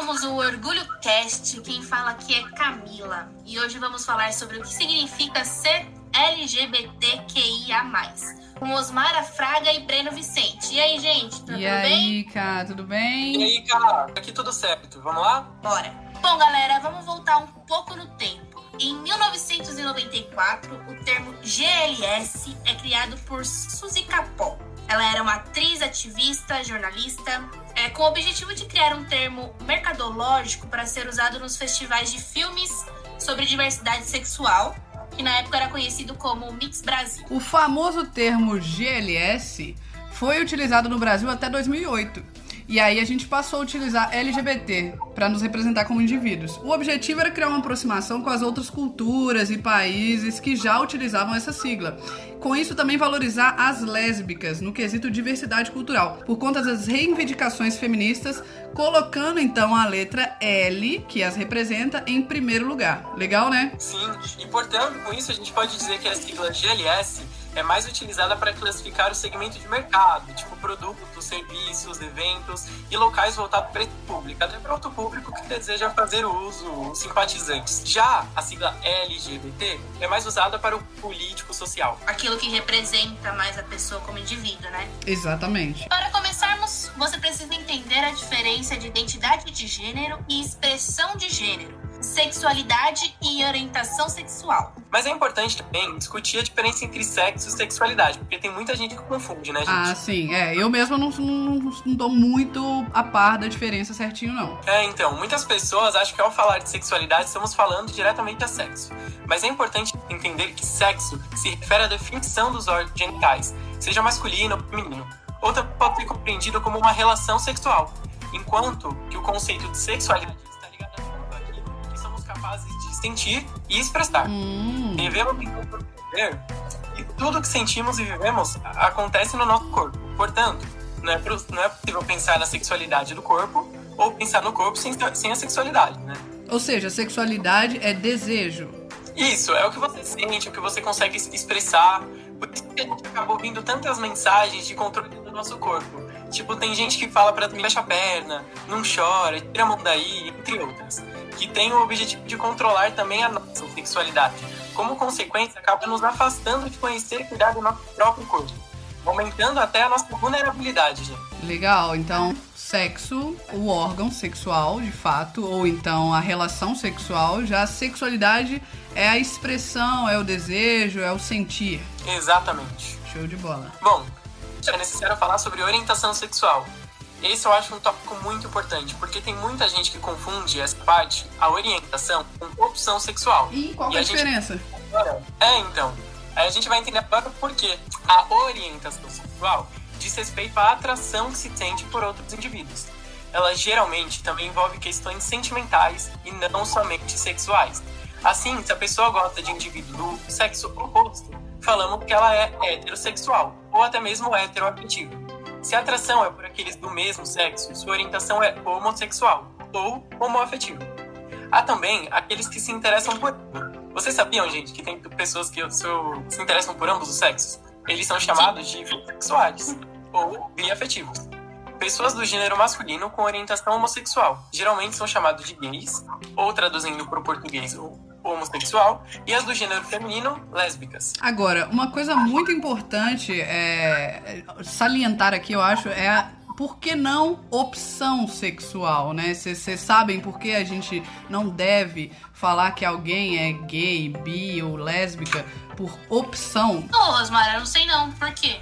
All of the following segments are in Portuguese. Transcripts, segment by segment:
somos o Orgulho Cast. Quem fala aqui é Camila. E hoje vamos falar sobre o que significa ser LGBTQIA+. Com Osmara Fraga e Breno Vicente. E aí, gente, tá e tudo aí, bem? cara, tudo bem? E aí, cara, aqui tudo certo. Vamos lá? Bora. Bom, galera, vamos voltar um pouco no tempo. Em 1994, o termo GLS é criado por Suzy Capó. Ela era uma atriz, ativista, jornalista, é, com o objetivo de criar um termo mercadológico para ser usado nos festivais de filmes sobre diversidade sexual, que na época era conhecido como Mix Brasil. O famoso termo GLS foi utilizado no Brasil até 2008. E aí a gente passou a utilizar LGBT para nos representar como indivíduos. O objetivo era criar uma aproximação com as outras culturas e países que já utilizavam essa sigla. Com isso também valorizar as lésbicas no quesito diversidade cultural, por conta das reivindicações feministas, colocando então a letra L, que as representa, em primeiro lugar. Legal, né? Sim, e portanto, com isso a gente pode dizer que a sigla GLS é mais utilizada para classificar o segmento de mercado, tipo produtos, serviços, eventos e locais voltados para esse público, até para outro público que deseja fazer uso, simpatizantes. Já a sigla LGBT é mais usada para o político social. Aquilo que representa mais a pessoa como indivíduo, né? Exatamente. Para começarmos, você precisa entender a diferença de identidade de gênero e expressão de gênero, sexualidade e orientação sexual. Mas é importante também discutir a diferença entre sexo e sexualidade, porque tem muita gente que confunde, né, gente? Ah, sim. É, eu mesma não, não, não dou muito a par da diferença certinho, não. É, então, muitas pessoas acham que ao falar de sexualidade estamos falando diretamente a sexo. Mas é importante entender que sexo se refere à definição dos órgãos genitais, seja masculino ou feminino. Outra pode ser compreendido como uma relação sexual, enquanto que o conceito de sexualidade sentir e expressar. Hum. Devemos então compreender que tudo que sentimos e vivemos acontece no nosso corpo. Portanto, não é, não é possível pensar na sexualidade do corpo ou pensar no corpo sem, sem a sexualidade, né? Ou seja, sexualidade é desejo. Isso, é o que você sente, o que você consegue es- expressar. Por isso que a gente acaba ouvindo tantas mensagens de controle do nosso corpo. Tipo, tem gente que fala pra mim, fecha a perna, não chora, tira a mão daí, entre outras. Que tem o objetivo de controlar também a nossa sexualidade. Como consequência, acaba nos afastando de conhecer e cuidar do nosso próprio corpo. Aumentando até a nossa vulnerabilidade, gente. Legal, então sexo, o órgão sexual, de fato, ou então a relação sexual, já a sexualidade é a expressão, é o desejo, é o sentir. Exatamente. Show de bola. Bom, é necessário falar sobre orientação sexual. Esse eu acho um tópico muito importante, porque tem muita gente que confunde essa parte, a orientação, com opção sexual. E qual E é a a gente- diferença? Agora, É, então. Aí a gente vai entender agora por quê. A orientação sexual diz respeito à atração que se sente por outros indivíduos. Ela geralmente também envolve questões sentimentais e não somente sexuais. Assim, se a pessoa gosta de indivíduo do sexo oposto, falamos que ela é heterossexual ou até mesmo heteroafetiva. Se a atração é por aqueles do mesmo sexo, sua orientação é homossexual ou homoafetiva. Há também aqueles que se interessam por. Vocês sabiam, gente, que tem pessoas que se, interessam por ambos os sexos? Eles são chamados de bissexuais ou biafetivos. Pessoas do gênero masculino com orientação homossexual geralmente são chamados de gays, ou traduzindo para o português, o homossexual, e as do gênero feminino, lésbicas. Agora, uma coisa muito importante é salientar aqui, eu acho, é a por que não opção sexual, né? Vocês sabem por que a gente não deve falar que alguém é gay, bi ou lésbica por opção? Ô, Rosmara, eu não sei não. Por quê?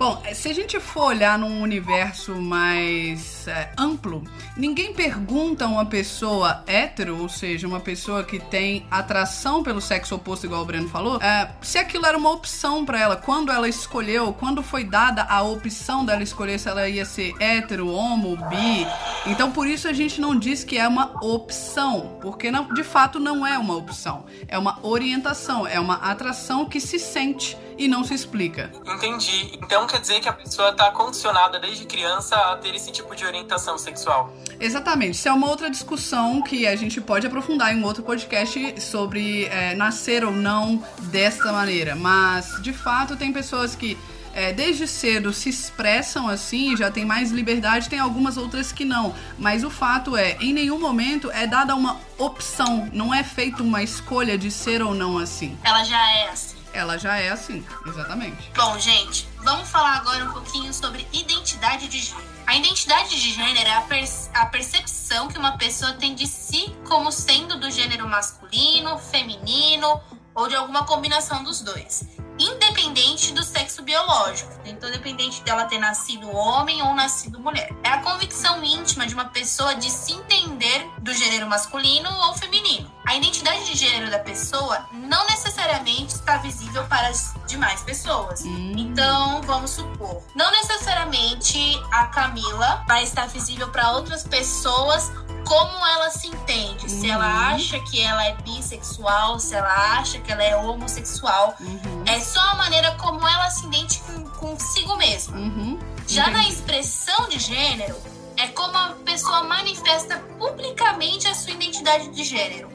Bom, se a gente for olhar num universo mais é, amplo, ninguém pergunta uma pessoa hétero, ou seja, uma pessoa que tem atração pelo sexo oposto, igual o Breno falou, é, se aquilo era uma opção pra ela, quando ela escolheu, quando foi dada a opção dela escolher se ela ia ser hétero, homo, bi. Então, por isso a gente não diz que é uma opção, porque não, de fato não é uma opção, é uma orientação, é uma atração que se sente e não se explica. Entendi. Então quer dizer que a pessoa está condicionada desde criança a ter esse tipo de orientação sexual. Exatamente. Isso é uma outra discussão que a gente pode aprofundar em um outro podcast sobre é, nascer ou não desta maneira. Mas, de fato, tem pessoas que é, desde cedo se expressam assim, já tem mais liberdade, tem algumas outras que não. Mas o fato é, em nenhum momento é dada uma opção, não é feita uma escolha de ser ou não assim. Ela já é assim. Ela já é assim, exatamente. Bom, gente, vamos falar agora um pouquinho sobre identidade de gênero. A identidade de gênero é a, a percepção que uma pessoa tem de si como sendo do gênero masculino, feminino ou de alguma combinação dos dois independente do sexo biológico. Então, independente dela ter nascido homem ou nascido mulher. É a convicção íntima de uma pessoa de se entender do gênero masculino ou feminino. A identidade de gênero da pessoa não necessariamente está visível para as demais pessoas. Hum. Então, vamos supor, não necessariamente a Camila vai estar visível para outras pessoas como ela se entende. Uhum. Se ela uhum. acha que ela é bissexual, se ela acha que ela é homossexual. Uhum. É só a maneira como ela se identifica com, consigo mesma. Uhum. Já na expressão de gênero, é como a pessoa manifesta publicamente a sua identidade de gênero.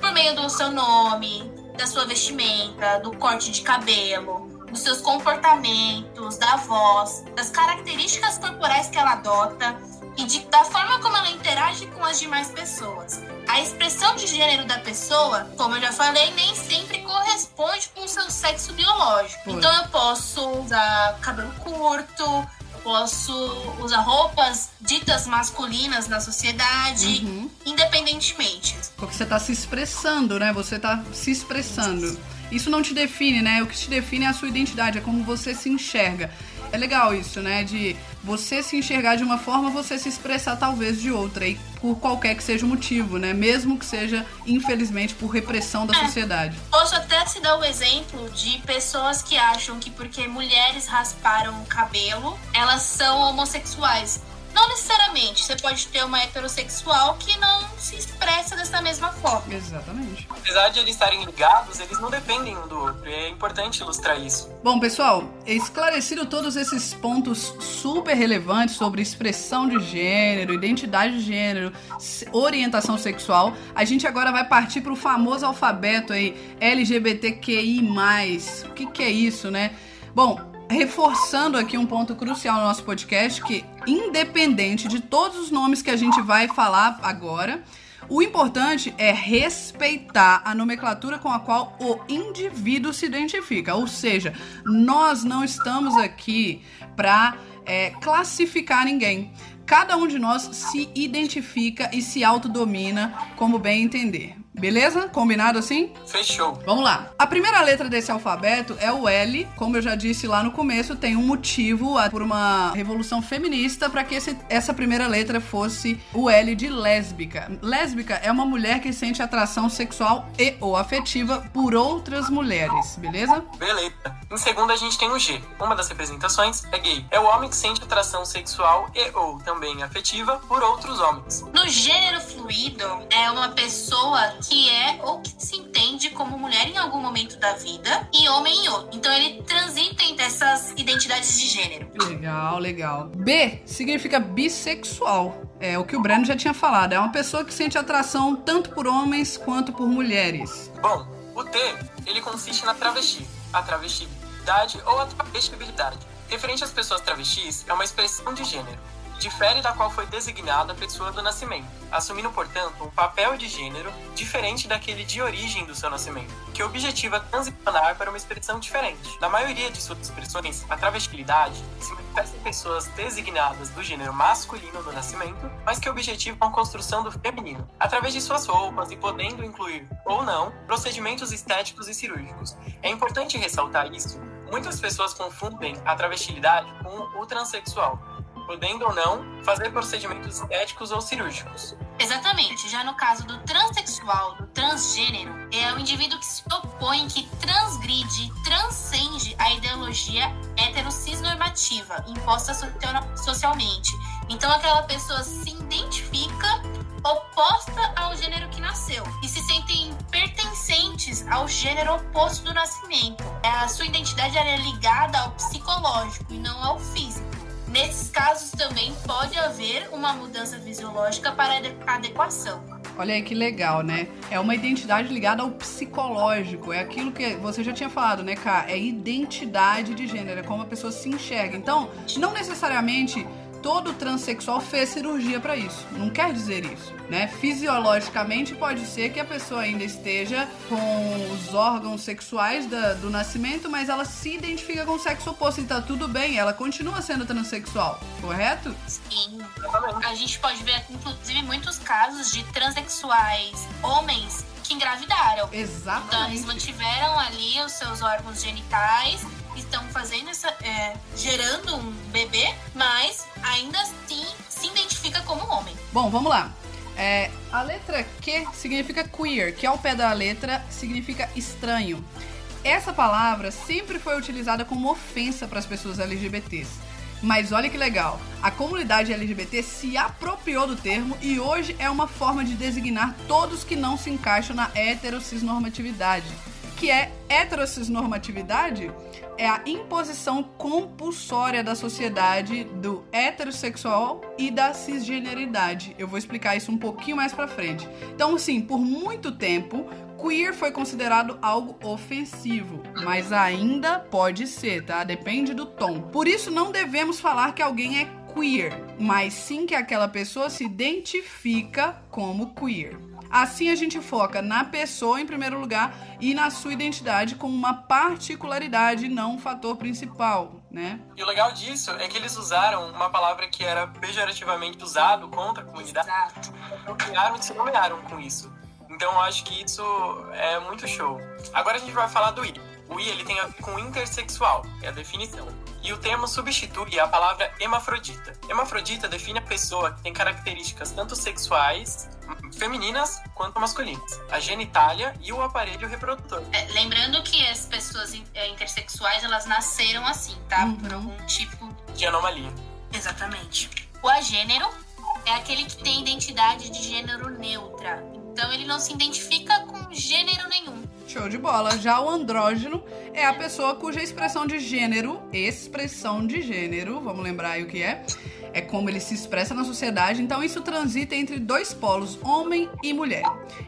Por meio do seu nome, da sua vestimenta, do corte de cabelo, dos seus comportamentos, da voz, das características corporais que ela adota e de, da forma como ela interage com as demais pessoas. A expressão de gênero da pessoa, como eu já falei, nem sempre corresponde com o seu sexo biológico. Então eu posso usar cabelo curto, posso usar roupas ditas masculinas na sociedade, uhum. independentemente. Porque você está se expressando, né? Você está se expressando. Isso não te define, né? O que te define é a sua identidade, é como você se enxerga. É legal isso, né? De você se enxergar de uma forma, você se expressar talvez de outra, e por qualquer que seja o motivo, né? Mesmo que seja, infelizmente, por repressão da é. sociedade. Posso até te dar o um exemplo de pessoas que acham que porque mulheres rasparam o cabelo, elas são homossexuais. Não necessariamente. Você pode ter uma heterossexual que não se expressa dessa mesma forma. Exatamente. Apesar de eles estarem ligados, eles não dependem um do outro. E é importante ilustrar isso. Bom, pessoal, esclarecido todos esses pontos super relevantes sobre expressão de gênero, identidade de gênero, orientação sexual, a gente agora vai partir para o famoso alfabeto aí, LGBTQI+. O que, que é isso, né? Bom, reforçando aqui um ponto crucial no nosso podcast, que independente de todos os nomes que a gente vai falar agora, o importante é respeitar a nomenclatura com a qual o indivíduo se identifica. Ou seja, nós não estamos aqui para é, classificar ninguém. Cada um de nós se identifica e se autodomina como bem entender. Beleza? Combinado assim? Fechou. Vamos lá. A primeira letra desse alfabeto é o L. Como eu já disse lá no começo, tem um motivo por uma revolução feminista para que esse, essa primeira letra fosse o L de lésbica. Lésbica é uma mulher que sente atração sexual e ou afetiva por outras mulheres, beleza? Beleza. Em segundo, a gente tem o G. Uma das representações é gay. É o homem que sente atração sexual e ou também afetiva por outros homens. No gênero fluido, é uma pessoa que é ou que se entende como mulher em algum momento da vida e homem em outro. Então ele transita entre essas identidades de gênero. Legal, legal. B significa bissexual. É o que o Breno já tinha falado. É uma pessoa que sente atração tanto por homens quanto por mulheres. Bom, o T, ele consiste na travesti, a travestibilidade ou a travestibilidade. Referente às pessoas travestis, é uma expressão de gênero difere da qual foi designada a pessoa do nascimento, assumindo, portanto, um papel de gênero diferente daquele de origem do seu nascimento, que objetiva transicionar para uma expressão diferente. Na maioria de suas expressões, a travestibilidade se manifesta em pessoas designadas do gênero masculino do nascimento, mas que objetivam a construção do feminino, através de suas roupas e podendo incluir, ou não, procedimentos estéticos e cirúrgicos. É importante ressaltar isso. Muitas pessoas confundem a travestilidade com o transexual, podendo ou não fazer procedimentos estéticos ou cirúrgicos. Exatamente. Já no caso do transexual, do transgênero, é o indivíduo que se opõe, que transgride, transcende a ideologia heterocisnormativa imposta socialmente. Então aquela pessoa se identifica oposta ao gênero que nasceu e se sentem pertencentes ao gênero oposto do nascimento. A sua identidade é ligada ao psicológico e não ao físico. Nesses casos também pode haver uma mudança fisiológica para adequação. Olha aí que legal, né? É uma identidade ligada ao psicológico. É aquilo que você já tinha falado, né, Ká? É identidade de gênero, é como a pessoa se enxerga. Então, não necessariamente todo transexual fez cirurgia para isso. Não quer dizer isso, né? Fisiologicamente pode ser que a pessoa ainda esteja com os órgãos sexuais da, do nascimento, mas ela se identifica com o sexo oposto e tá tudo bem, ela continua sendo transexual, correto? Sim. A gente pode ver, inclusive, muitos casos de transexuais homens que engravidaram. Exatamente. Então, eles mantiveram ali os seus órgãos genitais estão fazendo essa. É, gerando um bebê, mas ainda assim se identifica como homem. Bom, vamos lá. É, a letra Q significa queer, que ao pé da letra significa estranho. Essa palavra sempre foi utilizada como ofensa para as pessoas LGBTs. Mas olha que legal, a comunidade LGBT se apropriou do termo e hoje é uma forma de designar todos que não se encaixam na heterossexnormatividade. Que é heterossexnormatividade? é a imposição compulsória da sociedade do heterossexual e da cisgeneridade. Eu vou explicar isso um pouquinho mais pra frente. Então, sim, por muito tempo, queer foi considerado algo ofensivo, mas ainda pode ser, tá? Depende do tom. Por isso, não devemos falar que alguém é queer, mas sim que aquela pessoa se identifica como queer. Assim a gente foca na pessoa em primeiro lugar e na sua identidade como uma particularidade, não um fator principal, né? E o legal disso é que eles usaram uma palavra que era pejorativamente usado contra a comunidade. Exato. Criaram e se nomearam com isso. Então eu acho que isso é muito show. Agora a gente vai falar do I. O I ele tem a ver com intersexual, é a definição. E o termo substitui a palavra hemafrodita. Hemafrodita define a pessoa que tem características tanto sexuais, femininas, quanto masculinas. A genitália e o aparelho reprodutor. É, lembrando que as pessoas é, intersexuais, elas nasceram assim, tá? Uhum. Por algum tipo... De anomalia. Exatamente. O agênero é aquele que tem identidade de gênero neutra. Então ele não se identifica com gênero nenhum. Show de bola. Já o andrógeno é a pessoa cuja expressão de gênero, expressão de gênero, vamos lembrar aí o que é, é como ele se expressa na sociedade. Então isso transita entre dois polos, homem e mulher.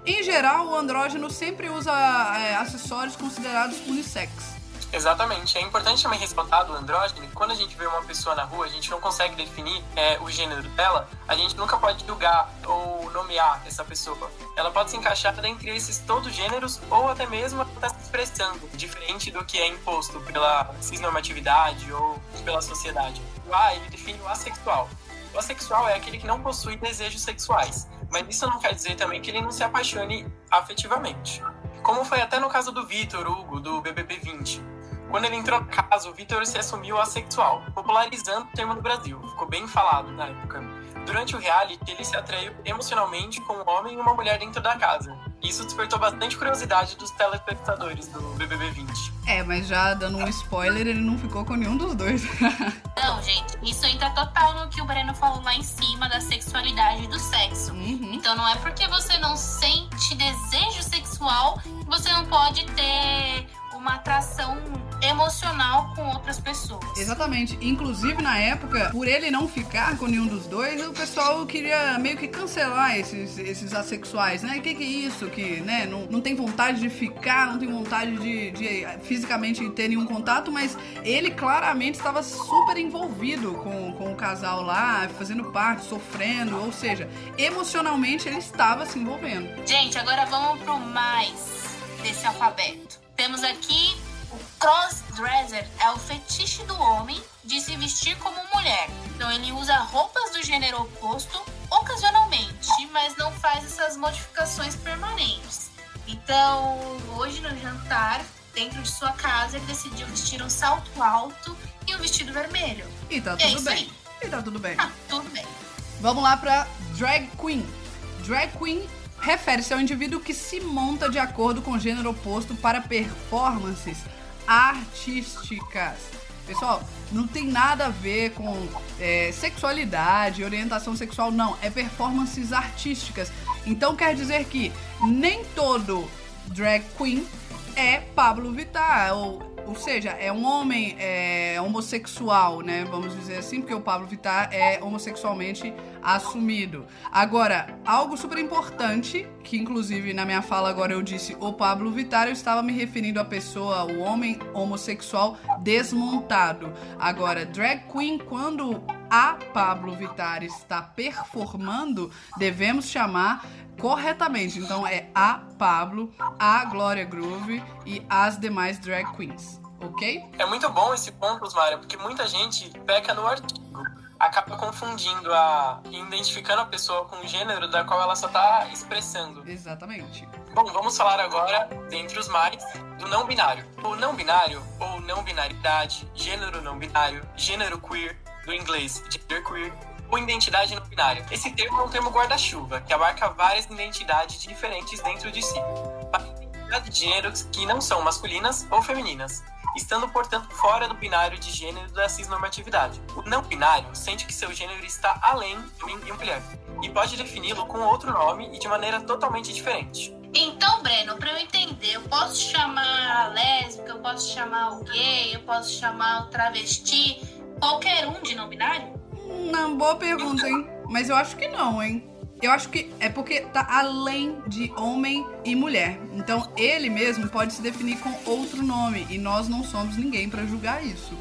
Em geral, o andrógeno sempre usa é, acessórios considerados unissex. Exatamente. É importante também ressaltar do andrógeno que quando a gente vê uma pessoa na rua, a gente não consegue definir é, o gênero dela, a gente nunca pode julgar ou nomear essa pessoa. Ela pode se encaixar dentre esses todos gêneros ou até mesmo estar se expressando, diferente do que é imposto pela cisnormatividade ou pela sociedade. O A, ele define o assexual. O assexual é aquele que não possui desejos sexuais, mas isso não quer dizer também que ele não se apaixone afetivamente. Como foi até no caso do Vitor Hugo, do BBB 20. Quando ele entrou no caso, o Vitor se assumiu assexual, popularizando o termo no Brasil. Ficou bem falado na época. Durante o reality, ele se atraiu emocionalmente com um homem e uma mulher dentro da casa. Isso despertou bastante curiosidade dos telespectadores do BBB 20. É, mas já dando um spoiler, ele não ficou com nenhum dos dois. Não, gente, isso entra total no que o Breno falou lá em cima da sexualidade e do sexo. Uhum. Então não é porque você não sente desejo sexual que você não pode ter uma atração emocional com outras pessoas. Exatamente. Inclusive, na época, por ele não ficar com nenhum dos dois, o pessoal queria meio que cancelar esses, esses assexuais, né? O que, que é isso? Que, né, não, não tem vontade de ficar, não tem vontade de, de fisicamente ter nenhum contato, mas ele claramente estava super envolvido com, com o casal lá, fazendo parte, sofrendo, ou seja, emocionalmente ele estava se envolvendo. Gente, agora vamos pro mais desse alfabeto. Temos aqui o crossdresser, é o fetiche do homem de se vestir como mulher. Então ele usa roupas do gênero oposto ocasionalmente, mas não faz essas modificações permanentes. Então, hoje no jantar, dentro de sua casa, ele decidiu vestir um salto alto e um vestido vermelho. E tá É tudo isso bem. aí. E tá tudo bem. Ah, tudo bem. Vamos lá pra drag queen. Drag queen refere-se ao indivíduo que se monta de acordo com o gênero oposto para performances artísticas. Pessoal, não tem nada a ver com é, sexualidade, orientação sexual, não. É performances artísticas. Então quer dizer que nem todo drag queen é Pablo Vittar ou ou seja, é um homem é, homossexual, né? Vamos dizer assim, porque o Pablo Vittar é homossexualmente assumido. Agora, algo super importante, que inclusive na minha fala agora eu disse o Pablo Vittar, eu estava me referindo à pessoa, o homem homossexual desmontado. Agora, drag queen, quando a Pablo Vittar está performando, devemos chamar corretamente. Então é a Pablo, a Glória Groove e as demais drag queens, ok? É muito bom esse ponto, Osmara, porque muita gente peca no artigo. Acaba confundindo a. identificando a pessoa com o gênero da qual ela só está expressando. Exatamente. Bom, vamos falar agora, dentre os mais, do não binário. O não binário, ou não binaridade, gênero não binário, gênero queer, do inglês genderqueer, ou identidade não binária. Esse termo é um termo guarda-chuva, que abarca várias identidades diferentes dentro de si, para identidade de gêneros que não são masculinas ou femininas, estando, portanto, fora do binário de gênero da cisnormatividade. O não binário sente que seu gênero está além de uma mulher, e pode defini-lo com outro nome e de maneira totalmente diferente. Então, Breno, para eu entender, eu posso chamar a lésbica, eu posso chamar o gay, eu posso chamar o travesti, qualquer um de não binário? Não, boa pergunta, hein? Mas eu acho que não, hein? Eu acho que é porque tá além de homem e mulher. Então ele mesmo pode se definir com outro nome e nós não somos ninguém para julgar isso.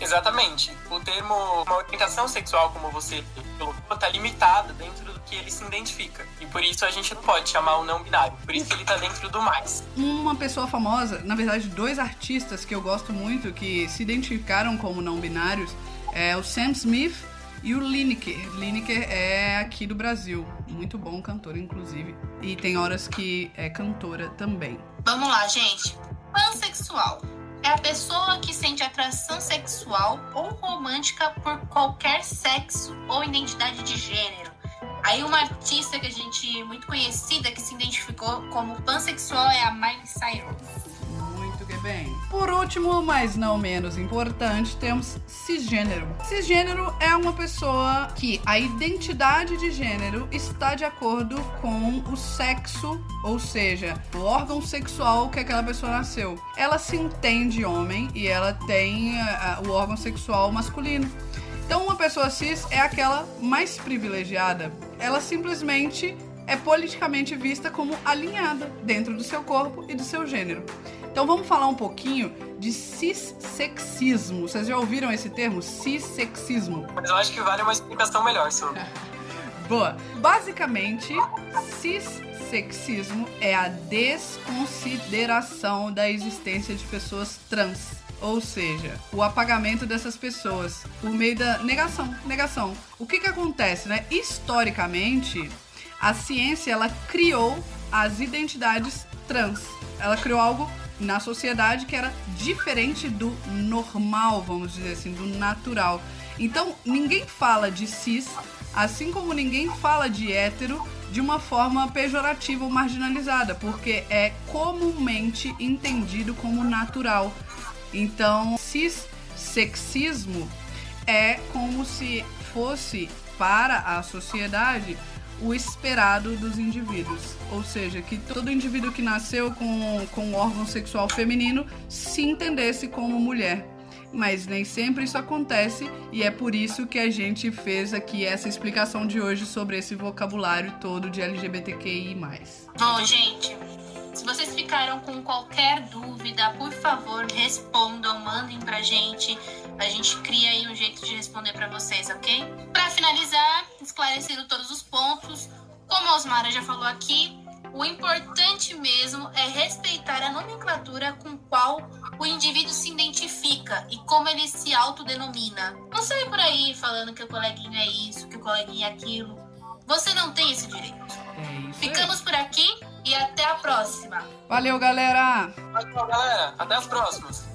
Exatamente. O termo uma orientação sexual, como você colocou, tá limitado dentro do que ele se identifica. E por isso a gente não pode chamar o não binário. Por isso ele tá dentro do mais. Uma pessoa famosa, na verdade, dois artistas que eu gosto muito que se identificaram como não binários é o Sam Smith e o Lineker. Lineker é aqui do Brasil. Muito bom cantor, inclusive. E tem horas que é cantora também. Vamos lá, gente. Pansexual é a pessoa que sente atração sexual ou romântica por qualquer sexo ou identidade de gênero. Aí uma artista que a gente muito conhecida que se identificou como pansexual é a Miley Cyrus bem. Por último, mas não menos importante, temos cisgênero. Cisgênero é uma pessoa que a identidade de gênero está de acordo com o sexo, ou seja, o órgão sexual que aquela pessoa nasceu. Ela se entende homem e ela tem uh, o órgão sexual masculino. Então, uma pessoa cis é aquela mais privilegiada. Ela simplesmente é politicamente vista como alinhada dentro do seu corpo e do seu gênero. Então vamos falar um pouquinho de cissexismo. Vocês já ouviram esse termo? Cissexismo. Mas eu acho que vale uma explicação melhor sobre. Boa. Basicamente, cissexismo é a desconsideração da existência de pessoas trans. Ou seja, o apagamento dessas pessoas por meio da negação. Negação. O que que acontece, né? Historicamente, a ciência ela criou as identidades trans. Ela criou algo na sociedade que era diferente do normal, vamos dizer assim, do natural. Então, ninguém fala de cis, assim como ninguém fala de hétero de uma forma pejorativa ou marginalizada, porque é comumente entendido como natural. Então, cis sexismo é como se fosse para a sociedade o esperado dos indivíduos. Ou seja, que todo indivíduo que nasceu com, com um órgão sexual feminino se entendesse como mulher. Mas nem sempre isso acontece e é por isso que a gente fez aqui essa explicação de hoje sobre esse vocabulário todo de LGBTQI. Bom, gente, se vocês ficaram com qualquer dúvida, por favor, respondam, mandem pra gente. A gente cria aí um jeito de responder para vocês, ok? Para finalizar, esclarecendo todos os pontos, como a Osmara já falou aqui, o importante mesmo é respeitar a nomenclatura com qual o indivíduo se identifica e como ele se autodenomina. Não sair por aí falando que o coleguinha é isso, que o coleguinha é aquilo. Você não tem esse direito. É isso Ficamos por aqui e até a próxima. Valeu, galera! Valeu, galera. Até as próximas.